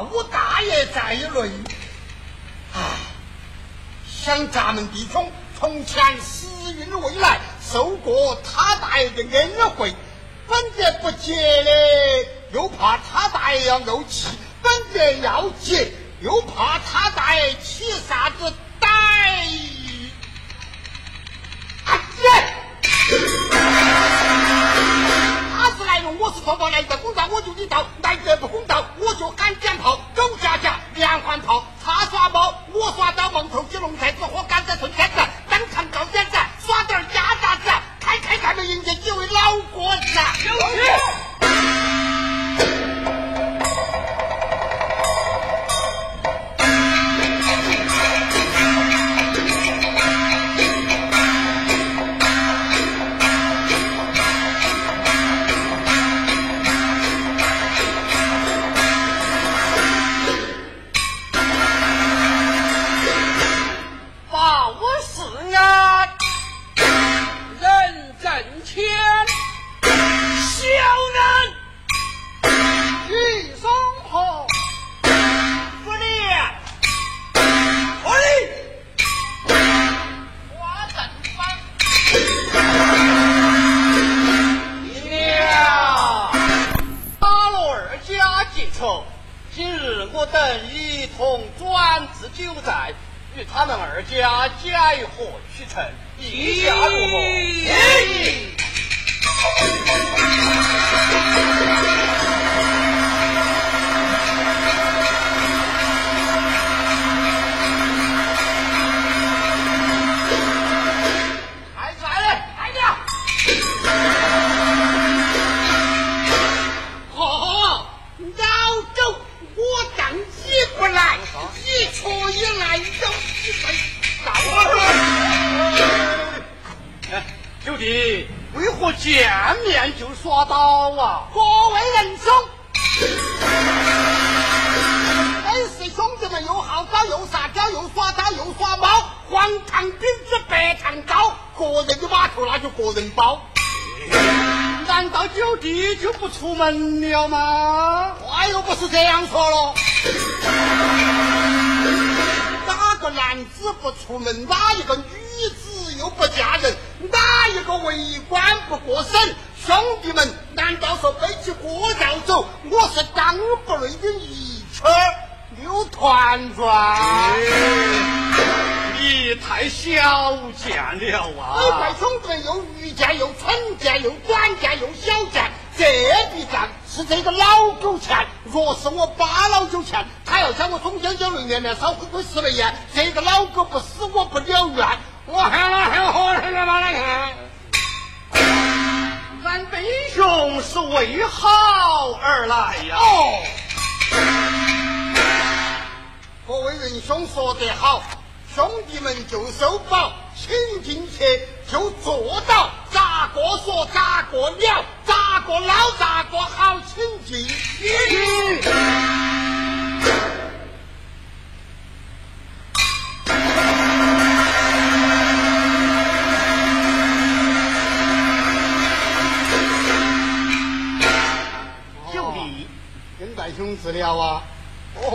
我大爷在内啊想咱们弟兄从前时运未来受过他大爷的恩惠本着不接嘞又怕他大爷要怄气本着要接又怕他大爷起啥子歹阿姐我是说，不来的，公道我就一刀，来者不公道，我就敢讲炮，狗夹夹连环炮，他耍猫，我耍刀，蒙头鸡龙太子，我甘在春天子，当场告点子，耍点儿假杂子，开开开门迎接几位老国子，有。他们二家解和取成，意下如何？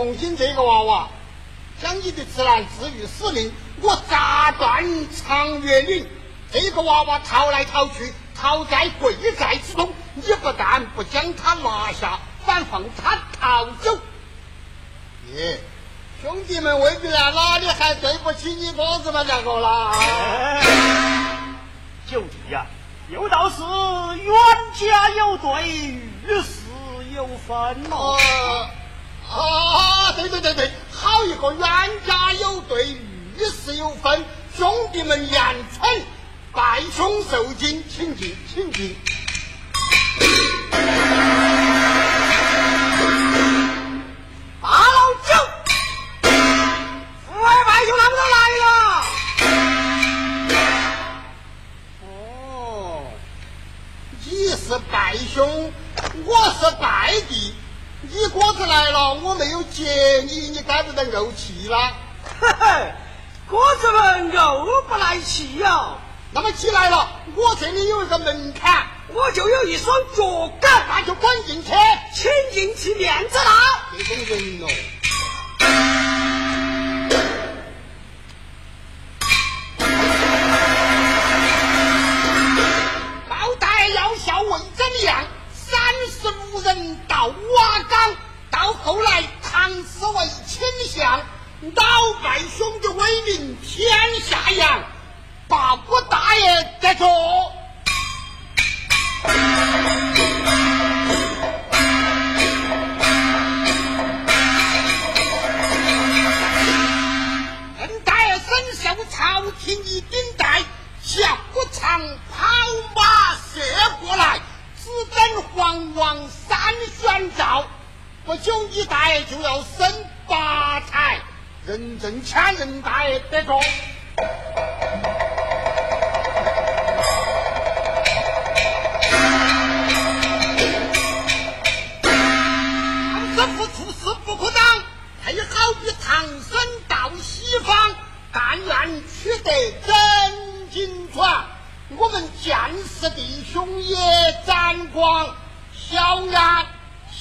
红星这个娃娃，将你的直男置于死命，我砸断长月岭。这个娃娃逃来逃去，逃在贵寨之中，你不但不将他拿下，反放他逃走。耶，兄弟们未必啊，哪里还对不起你哥子们两个啦？九弟呀，有道是冤家有对，遇事。有分哦，啊，对对对对，好一个冤家有对，遇事有分，兄弟们严称，拜兄受惊，请进，请进。接你，你该不得怄气啦？嘿嘿，哥子们怄不来气呀。那么起来了，我这里有一个门槛，我就有一双脚杆，那就滚进去，请进去，面子啦。这种人哦。包带要效为怎样？三十五人到瓦岗，到后来唐诗为倾向，老拜兄的威名天下扬，八国大爷在做。恩大爷身受朝廷一顶戴，下不长跑马射过来。只等皇王三宣诏，不久你大爷就要升八彩，认真抢人大爷得着。唐师傅处事不可当，配好比唐僧到西方，但愿取得真经传。我们见识弟兄也沾光，小伢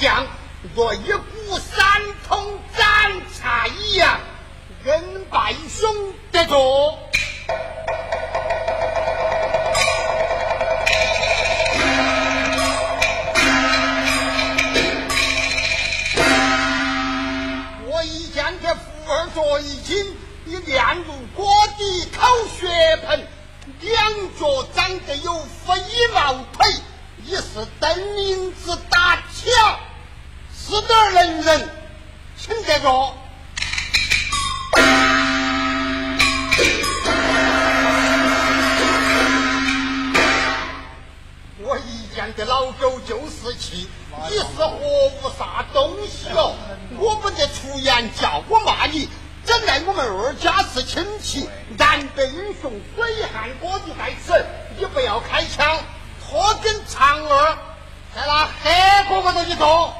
像若一股三通斩才一样，人败兄得着。我以前在胡二做一厅，你练如锅底烤血盆，两脚长得有飞毛腿，你是灯影子打桥。是点能人，请这个。我一见这老狗就是气，你是何物啥东西哦？我不得出言叫，我骂你。怎奈我们二家是亲戚，南北英雄水寒，哥就在此。你不要开枪，拖根长二，在那黑锅锅头里坐。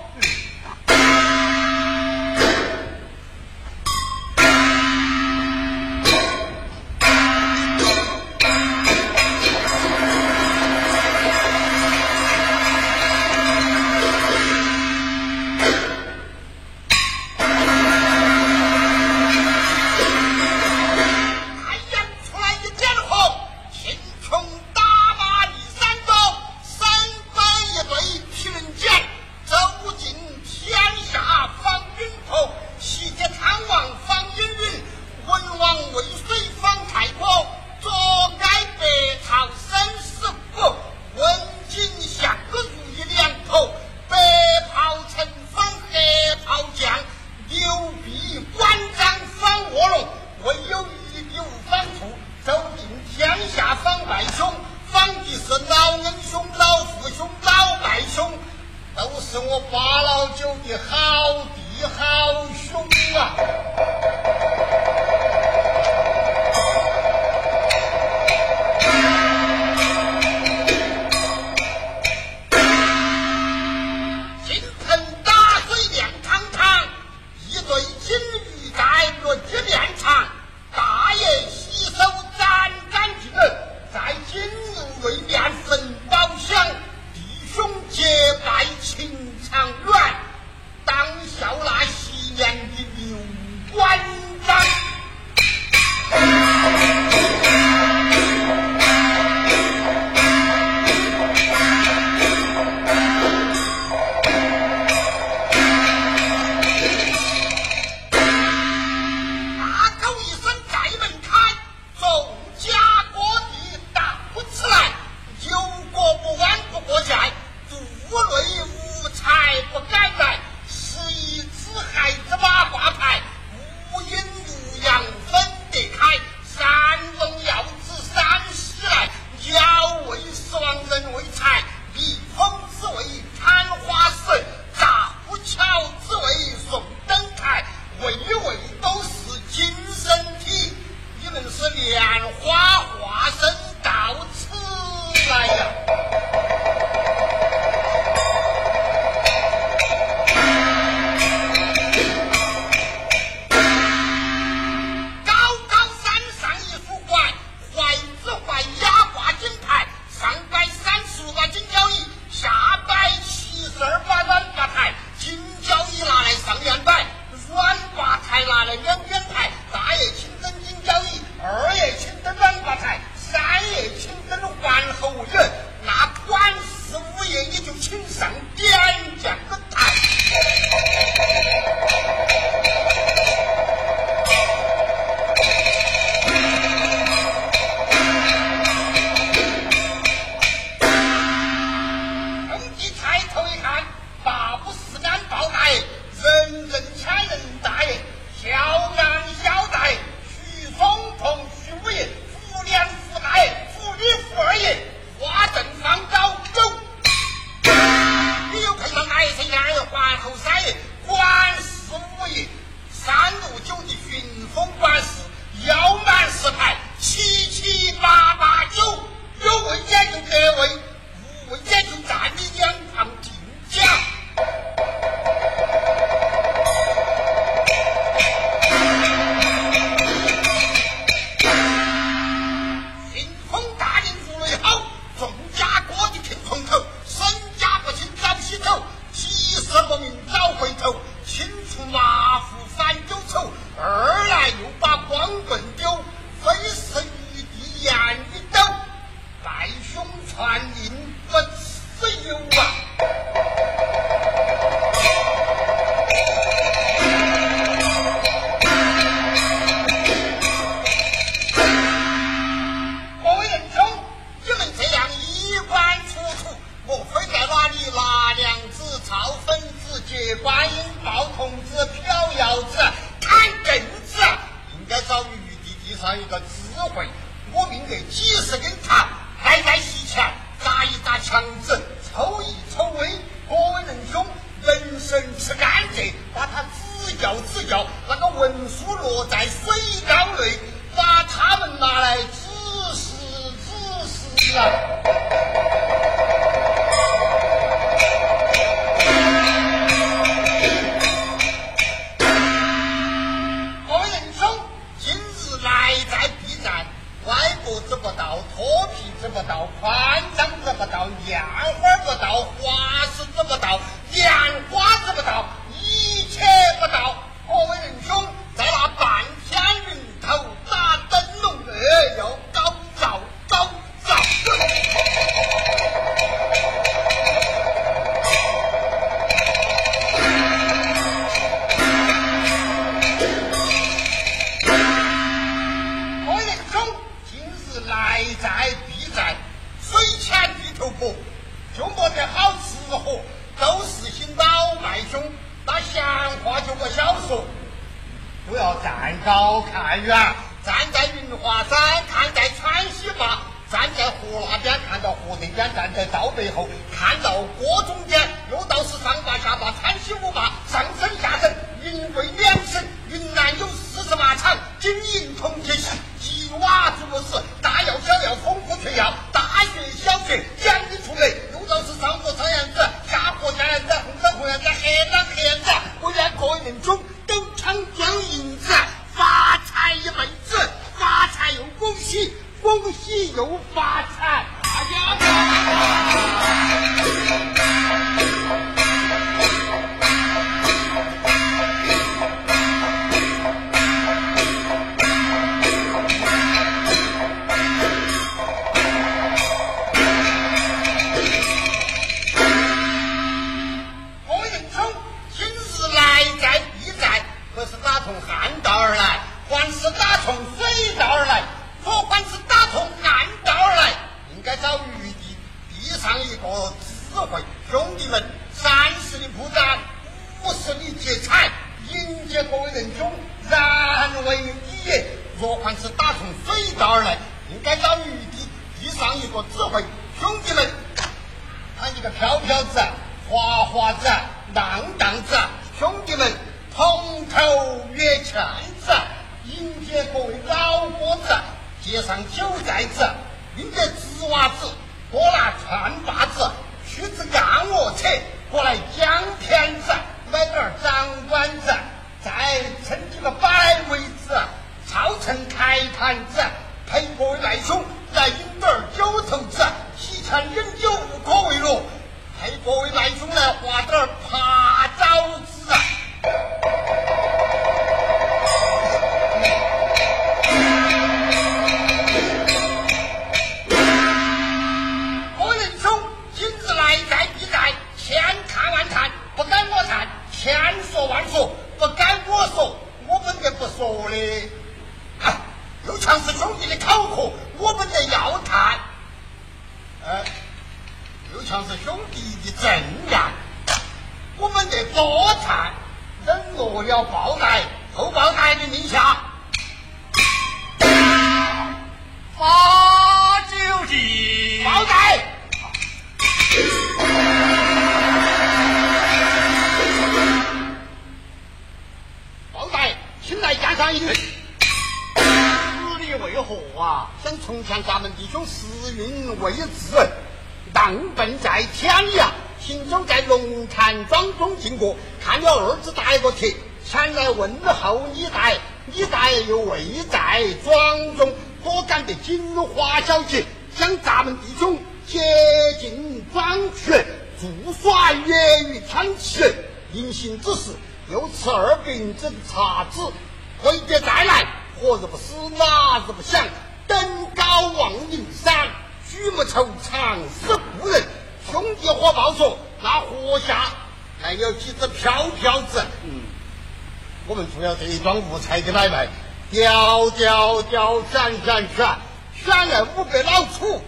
做了这一桩无财的买卖，吊吊吊，闪闪闪，选来五百老楚，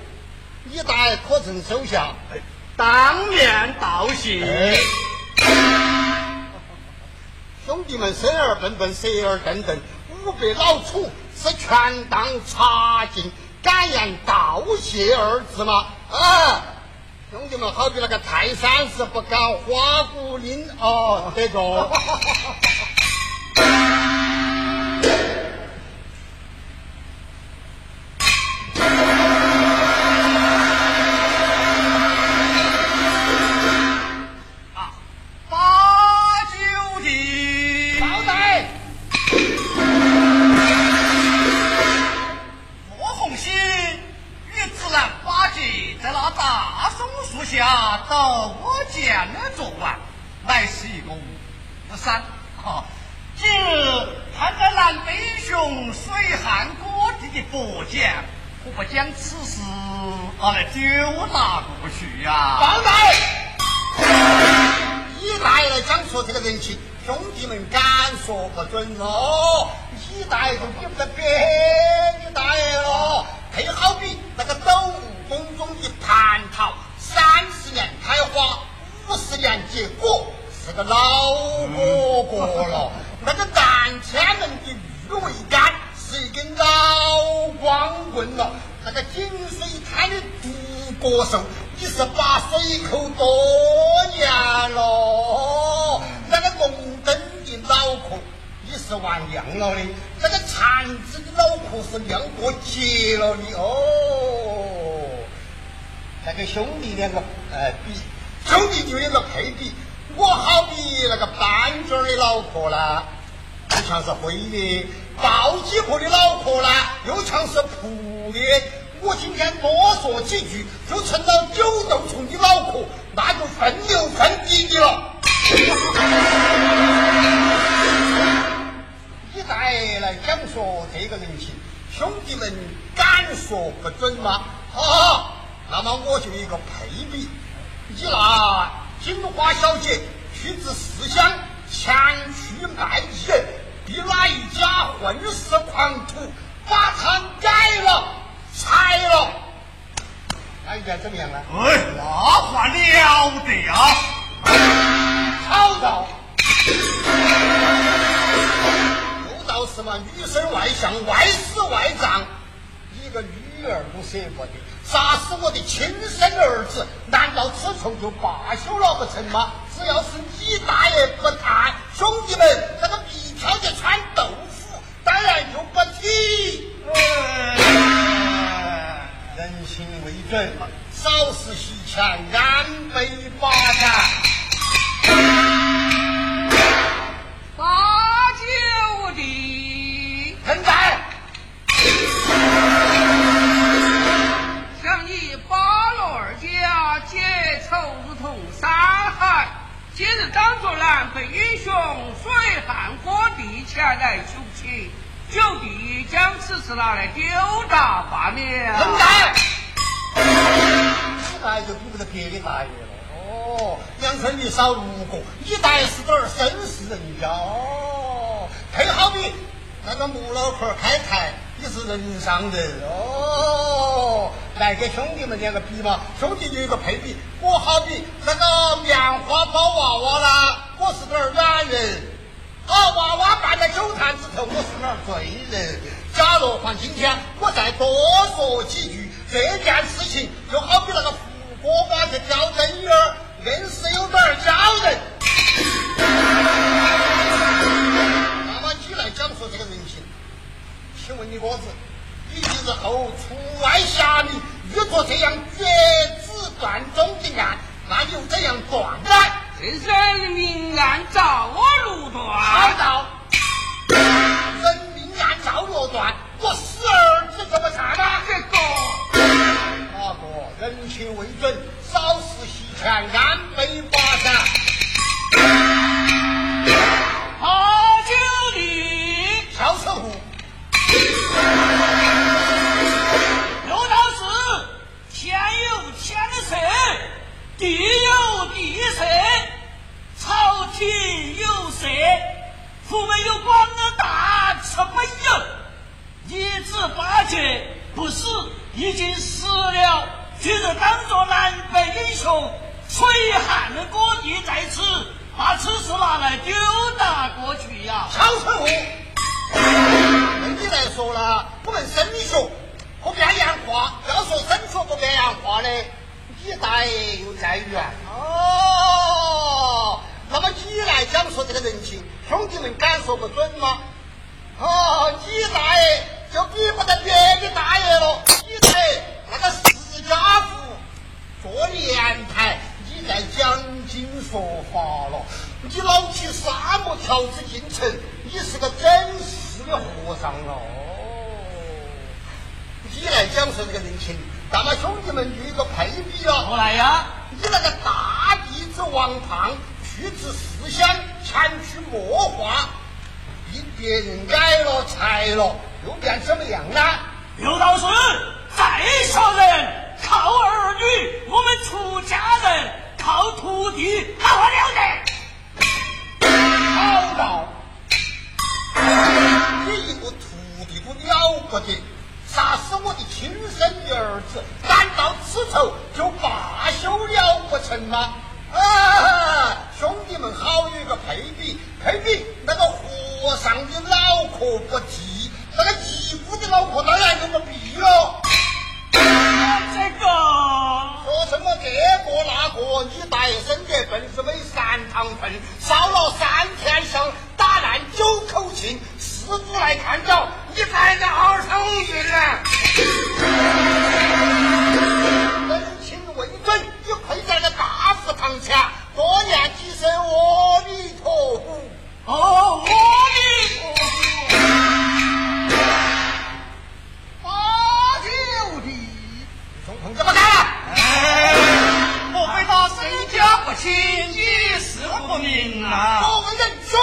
你待可曾收下？当面道谢。兄弟们，生而笨笨，蛇儿瞪瞪，五百老楚是全当茶尽，敢言道谢二字吗？啊！兄弟们，好比那个泰山是不敢花鼓岭哦，这个。脑壳啦，就像是灰的；抱几壳的脑壳啦，又像是蒲的。我今天多说几句，就成了九斗虫的脑壳，那就分牛分地的了。你再来讲说这个人情，兄弟们敢说不准吗？好好，那么我就一个配比，你那金花小姐去至四乡前去卖艺，逼哪一家混世狂徒把他改了、拆了，那应该怎么样呢？哎，那话了得啊！好道，有道是嘛，女生外向，外死外葬，一个女儿都舍不得，杀死我的亲生儿子，难道此仇就罢休了不成吗？只要是你大爷不谈，兄弟们那个鼻挑的穿豆腐，当然就不提。哎人心为准，少时洗钱，安倍发展。八九的，今日当作南北英雄水旱各地前来求情，九弟将此事拿来丢大罢免。现在，你大爷就比不得别的大爷了。哦，杨春雨少如果，你大爷是点儿绅士人家哦。配好比那个木脑壳开台，你是人上人哦。来给兄弟们两个比嘛，兄弟有一个配比，我好比那个棉花包娃娃啦，我是点儿软人。好娃娃办在酒坛子头，我是点儿罪人。假如换今天，我再多说几句，这件事情就好比那个胡锅巴去钓真鱼儿，硬是有点儿叫人。那么你来讲说这个人情，请问你哥子，你日后出外侠名，遇着这样绝子断宗的案，那又怎样断呢？人命案照我路断。好道，人命案照我断，我死儿子怎么查呢？这个，大哥，人情为准，少时席前安杯把盏。地有地色，朝廷有色，府门有广大，吃没有。一知八戒不死，已经死了，今日当作南北英雄，水旱各地在此，把此事拿来丢打过去呀！小丑户。对你来说呢，我们升学和变洋话，要说升学和变洋话呢，你大爷又在远哦。那么你来讲说这个人情，兄弟们敢说不准吗？哦，你大爷就比不得别的大爷了，你在那个释家府做莲台，你在讲经说法了，你老去沙漠条子进城，你是个真实的和尚了。哦你来讲说这个人情，那么兄弟们就一个配比了。何来呀？你那个大弟子王胖去至思乡，前去墨画，被别人改了裁了，又变怎么样呢？刘道是，再说人靠儿女，我们出家人靠徒弟，好了得。好道，你一个徒弟都了不得，杀死我的亲生的儿子，难道此仇就罢休了不成吗？啊，兄弟们好有一个配比，配比那个和尚的脑壳不济，那个尼姑的脑壳当然有个弊了。这个说什么这个那个，你大爷生得笨是没三堂粪，烧了三天香，打烂九口磬，师傅来看着，你才能好生运呢。人情未准，你跪在那大佛堂前，多念几声阿弥陀佛。哦，阿弥陀佛。八九弟，兄朋怎么干？莫非他身家不清，一事不明啊？我们仁兄，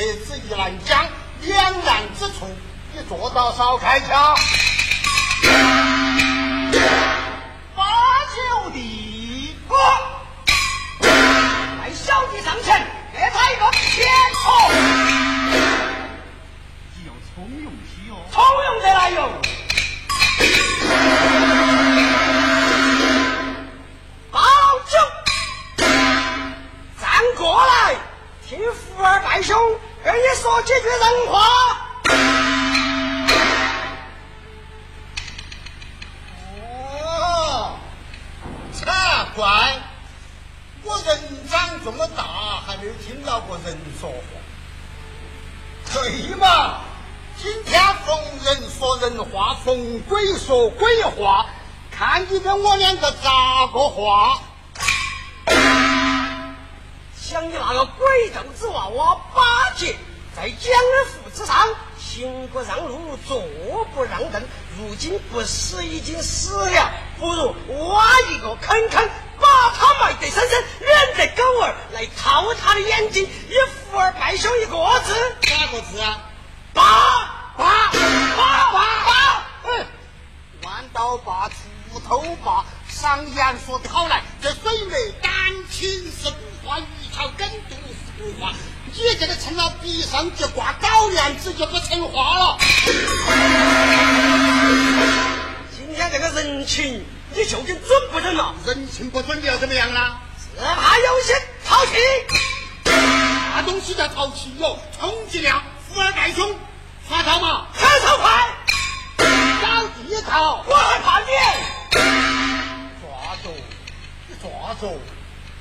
一难切子一难讲，两难之处，你做到少开枪。刀把锄头把，上言说的好来，这水没感情是不花，鱼桥梗肚是不花。你这个成了鼻上就挂高粱子就不成话了。今天这个人情，你究竟准不准了？人情不准，你要怎么样呢？只怕有些淘气。啥东西叫淘气哟？充其量富二代兄，耍刀嘛？开手快！小弟头，我还怕你。抓住，你抓住！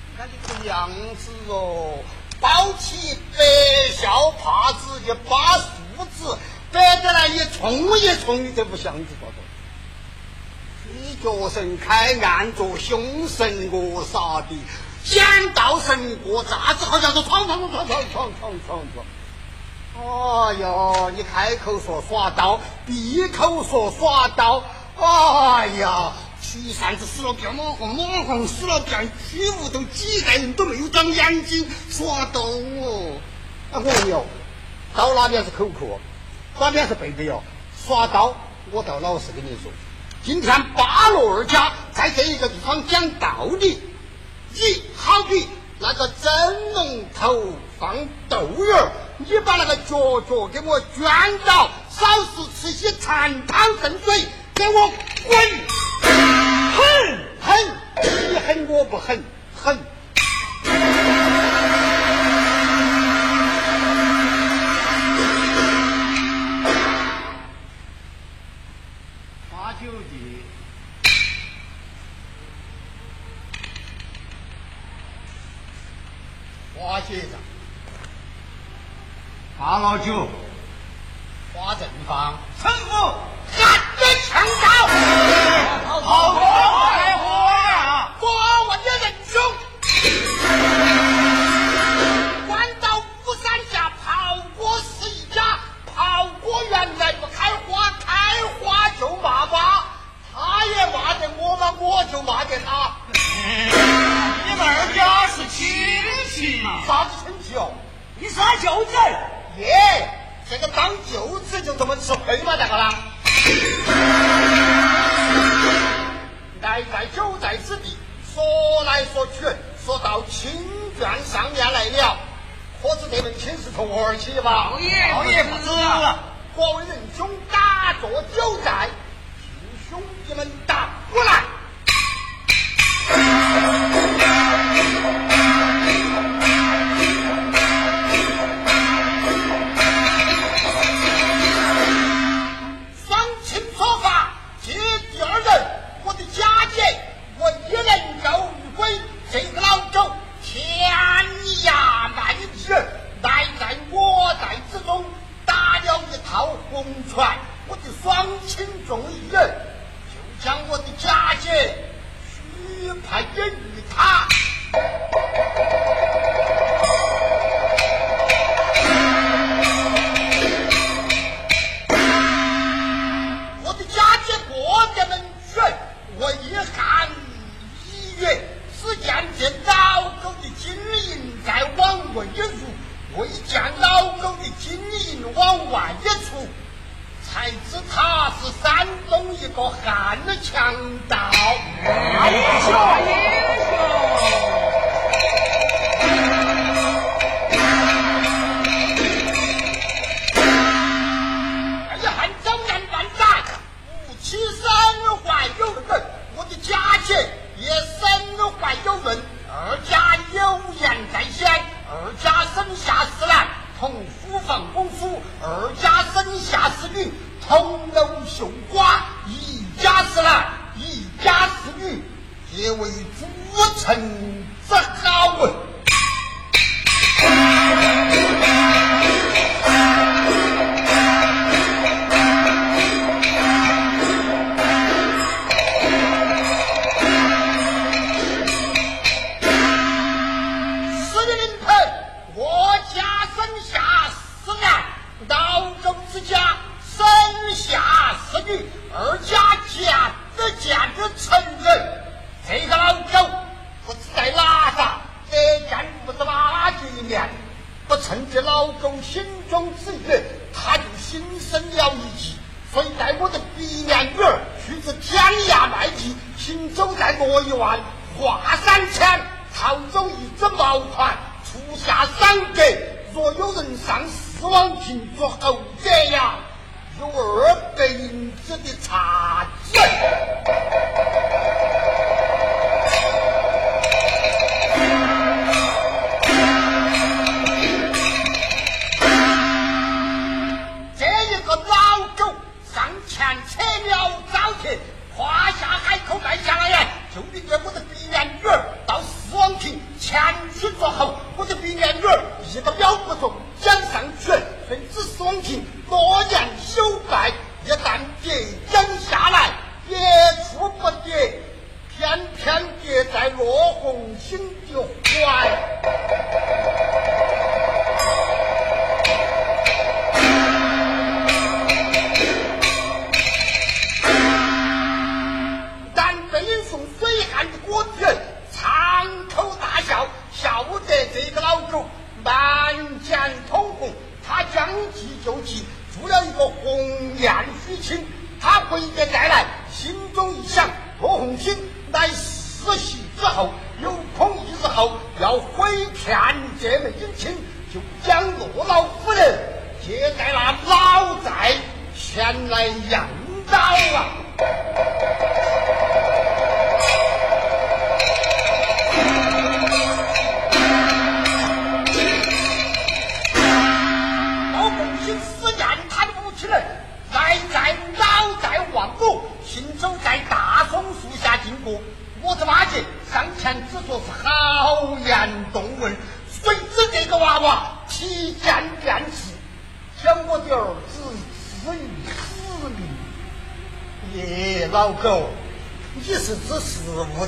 你看你这个样子哦，包起白孝帕子就把树子摆得来一冲一冲，你这不像子抓住。你脚神开暗着，凶神恶煞的，想到神过咋子，好像是闯闯闯闯闯闯闯闯闯。哎呦，你开口说耍刀，闭口说耍刀，哎呀，取扇子死了变马黄，马黄死了变取屋都几代人都没有长眼睛，耍刀哦！哎，我问你哦，刀哪边是口口，哪边是背背哦？耍刀，我倒老实跟你说，今天巴罗二家在这一个地方讲道理，你好比那个蒸笼头放豆芽儿你把那个脚脚给我卷到，少时吃些残汤剩水，给我滚！狠狠，你狠我不狠，狠！八九弟，花姐长，八老九，花正方，陈福，喊得强盗！好多开火呀！我问你仁兄，关到五山下，炮哥是一家，炮哥原来不开花，开花就骂爸，他也骂得我嘛，我就骂得他。你们二家是亲戚嘛？啥子亲戚哦？你是俺舅子。耶，这个当舅子就这么吃亏吗？这个啦？来在九寨之地，说来说去，说到亲眷上面来了，可知这门亲是从何而起的吧？老爷老爷不知啊。各位仁兄打坐九寨，请兄弟们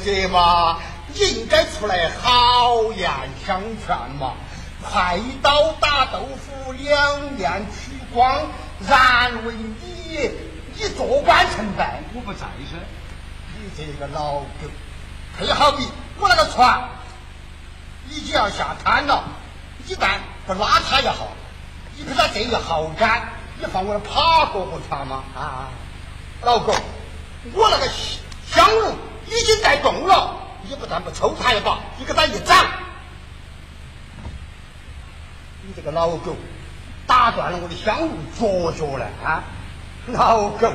对嘛？你应该出来好言相劝嘛！快刀打豆腐，两面取光，然为你你做官成败，我不在噻。你这个老狗，配好比我那个船已经要下滩了，一旦不拉他一下，你给他这一好杆，你放我爬过过船吗？啊，老狗，我那个香炉。已经在动了，你不但不抽他一把，你给他一掌，你这个老狗，打断了我的香炉脚脚了啊！老狗，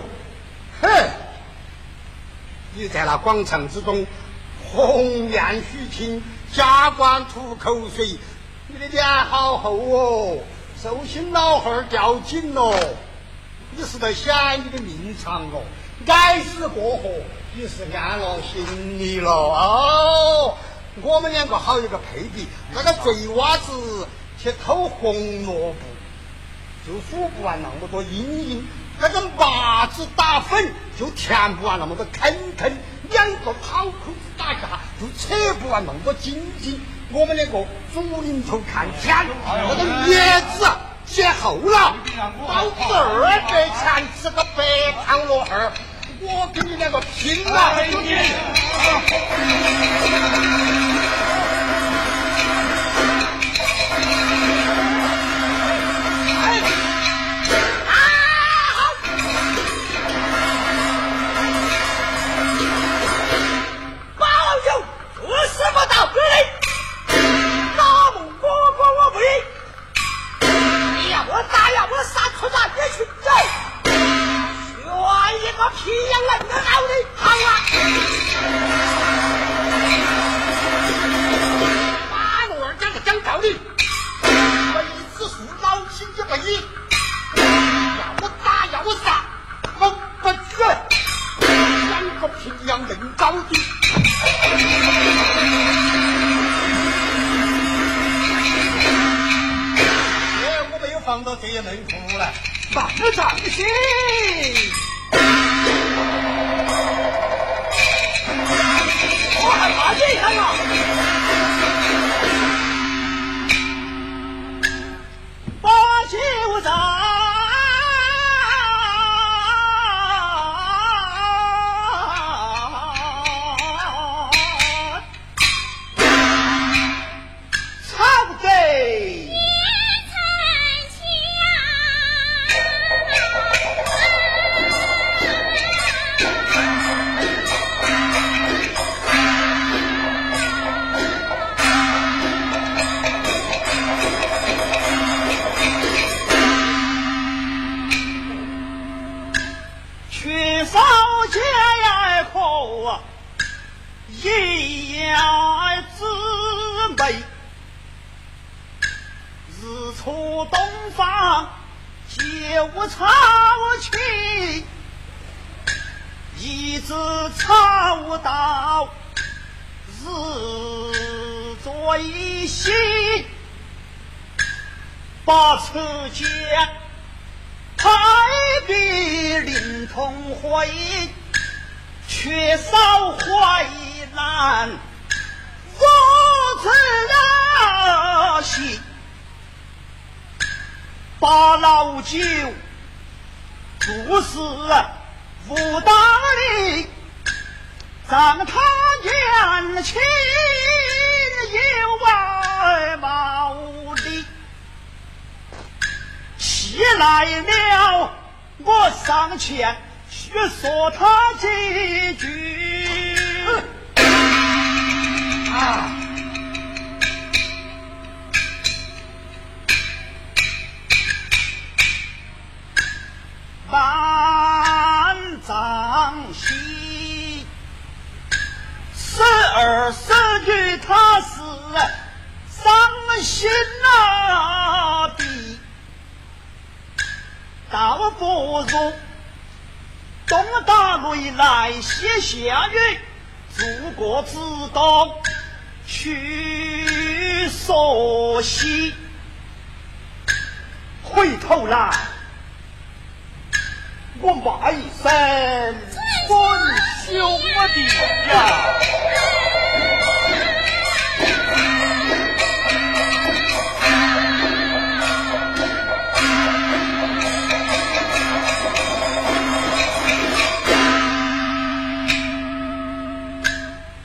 哼！你在那广场之中红颜虚情，假官吐口水，你的脸好厚哦，寿星老汉儿掉井喽！你是在想你的命长哦，该死过河。你是安了心里了哦，我们两个好一个配比，那个贼娃子去偷红萝卜，就数不完那么多阴影；那个麻子打粉，就填不完那么多坑坑；两个跑口子打架，就扯不完那么多筋筋。我们两个竹林头看天，那个叶子写厚了，到这儿给钱吃个白汤螺儿。我跟你两个拼了兄弟操到日最西，把此间太平临潼会，缺少淮南如此热心，把老酒注释武大力，让他年轻有外貌的，气来了，我上前去说他几句。啊！万丈心，十二十句他是伤心啊的，倒不如东打雷来西下雨，祖国之东去说西，回头来。我骂一声混兄弟呀！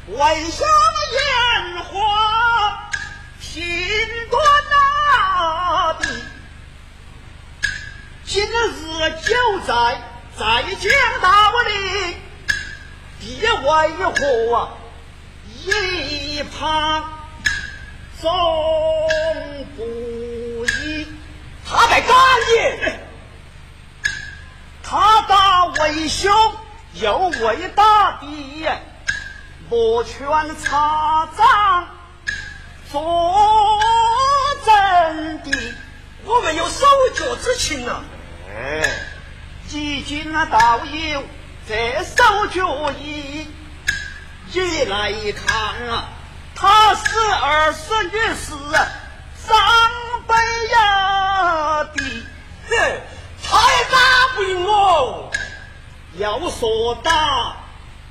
为什么烟花频端那的？今日就在在江道里，地为何一旁总不依？他在干也，他打为兄，又为大弟，莫劝擦掌做真的，我们有手脚之情啊！哎，几经道友这手脚艺，一来看啊，他是儿孙女是长辈呀的，哼，他也打不赢我。要说打，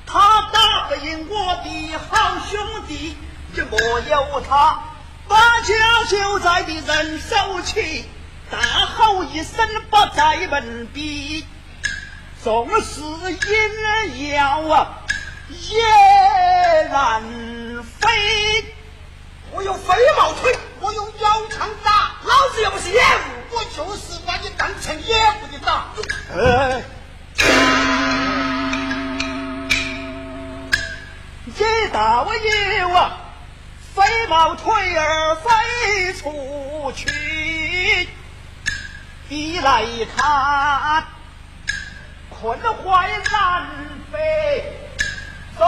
他打不赢我的好兄弟，就莫有他把家就在的人手起。大吼一声，不在门边，纵是阴阳啊，也难飞。我有飞毛腿，我用腰枪打，老子又不是野物，我就是把你当成野物的打。哎，这大我有啊，飞毛腿儿飞出去。你来看，困坏南北走。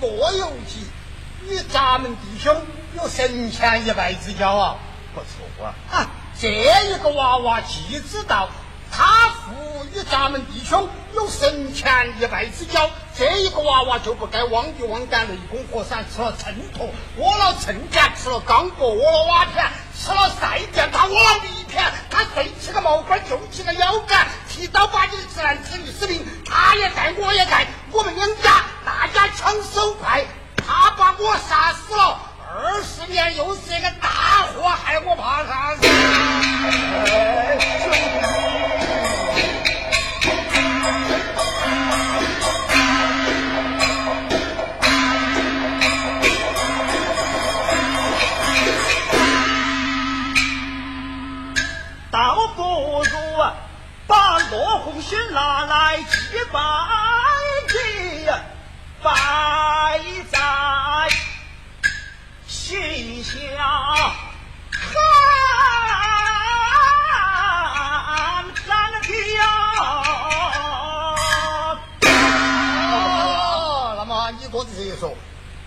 父若有计，与咱们弟兄有神前一拜之交啊，不错啊。啊，这一个娃娃既知道他父与咱们弟兄有神前一拜之交，这一个娃娃就不该忘记忘干雷公火山吃了秤砣，窝了秤架，吃了钢锅，窝了瓦片，吃了赛垫，他窝了泥呀，他睡起个毛官，就起个腰杆，提刀把你的自然子女死命，他也在，我也在，我们两家大家抢手快，他把我杀死了。二十年又是一个大祸害，我怕啥子？罗红勋拿来祭拜祭，摆在心下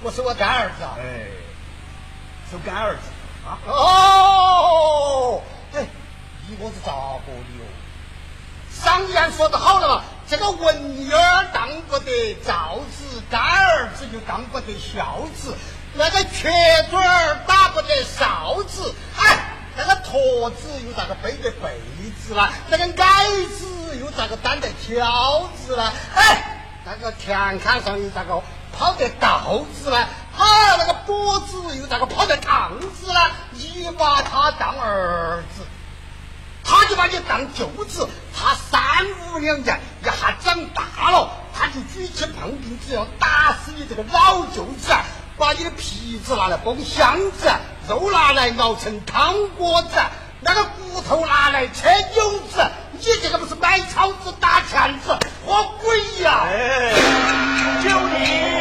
我是我干儿子啊。哎，是干儿子啊。哦，哎，你哥是咋个的哟？常言说得好了嘛，这个文女儿当不得造子，干儿子就当不得孝子，那个瘸腿儿打不得哨子，哎，那个驼子又咋个背得被子啦？那个矮子又咋个担得挑子啦？哎，那个田坎上又咋个跑得稻子呢？好，那个脖子又咋个跑得趟子呢？你把他当儿子。他就把你当舅子，他三五两年一下长大了，他就举起胖钉子要打死你这个老舅子，把你的皮子拿来崩箱子，肉拿来熬成汤锅子，那个骨头拿来车油子，你这个不是买草子打钱子，活鬼呀！哎，就你。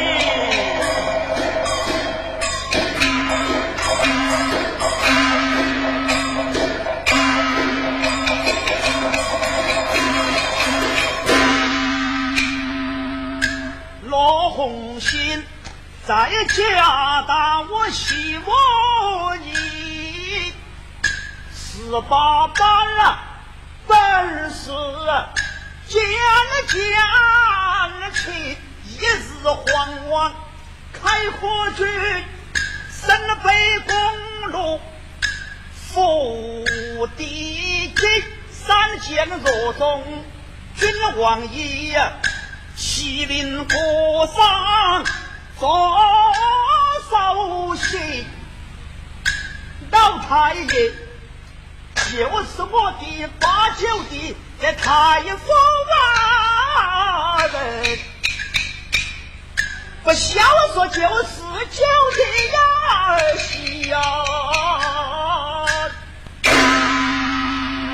在家大，我希望你十八般本事见了见了去，一日慌王开火军，升了北公路，伏地金，三箭若中，君王爷。麒麟国上做首席，老太爷就是我的八九的这太傅啊人，不孝说就是九的儿媳呀。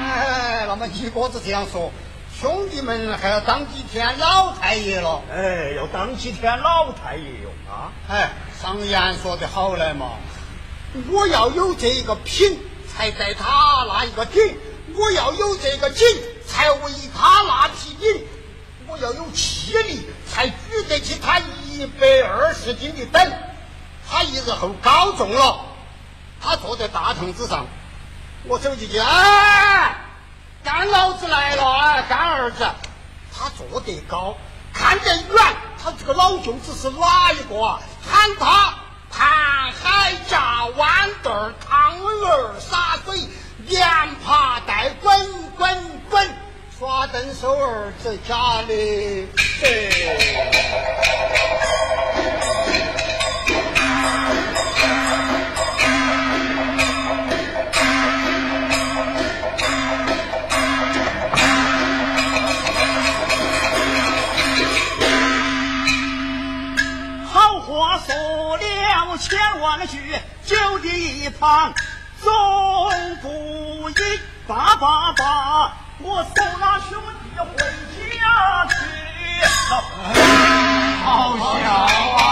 哎，那么一个子这样说。兄弟们还要当几天老太爷了？哎，要当几天老太爷哟啊！哎，上言说的好来嘛，我要有这一个品，才带他那一个顶；我要有这个劲，才为他那匹顶；我要有气力，才举得起他一百二十斤的等。他一日后高中了，他坐在大堂之上，我走进去，哎。干老子来了啊！干儿子，他坐得高，看得远。他这个老舅子是哪一个啊？喊他盘海炸豌豆，汤儿洒水，连爬带滚滚滚，耍灯手儿子家里。说 千万句，酒的一旁总不一，叭叭叭，我送那兄弟回家去，好笑啊！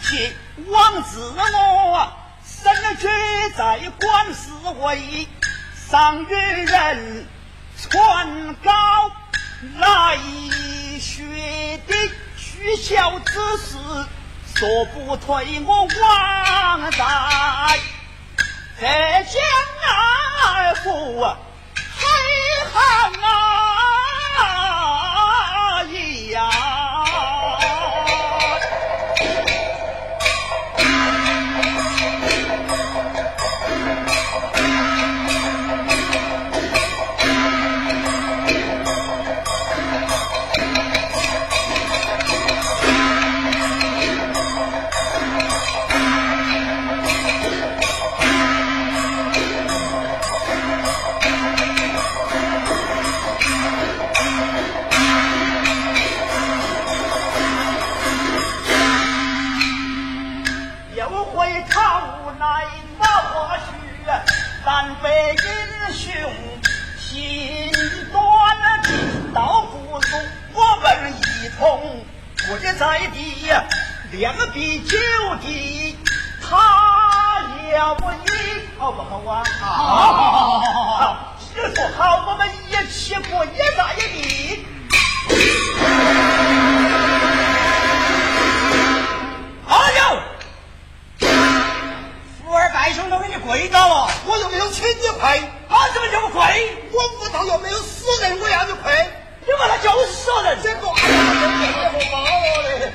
气，王子我身居在官司位，上与人传高来学的取消之事，说不退我王在，这江二府黑汉在地，两笔就地，他要你好不好啊？好，好，好，好，好，好，就说好，我们一起过一在地。好友。富二代兄都给你跪倒了，我又没有请你跪，他怎么就不跪？我屋头又没有死人，我要你跪？我他就是死人，这个哎呀，这也不包嘞。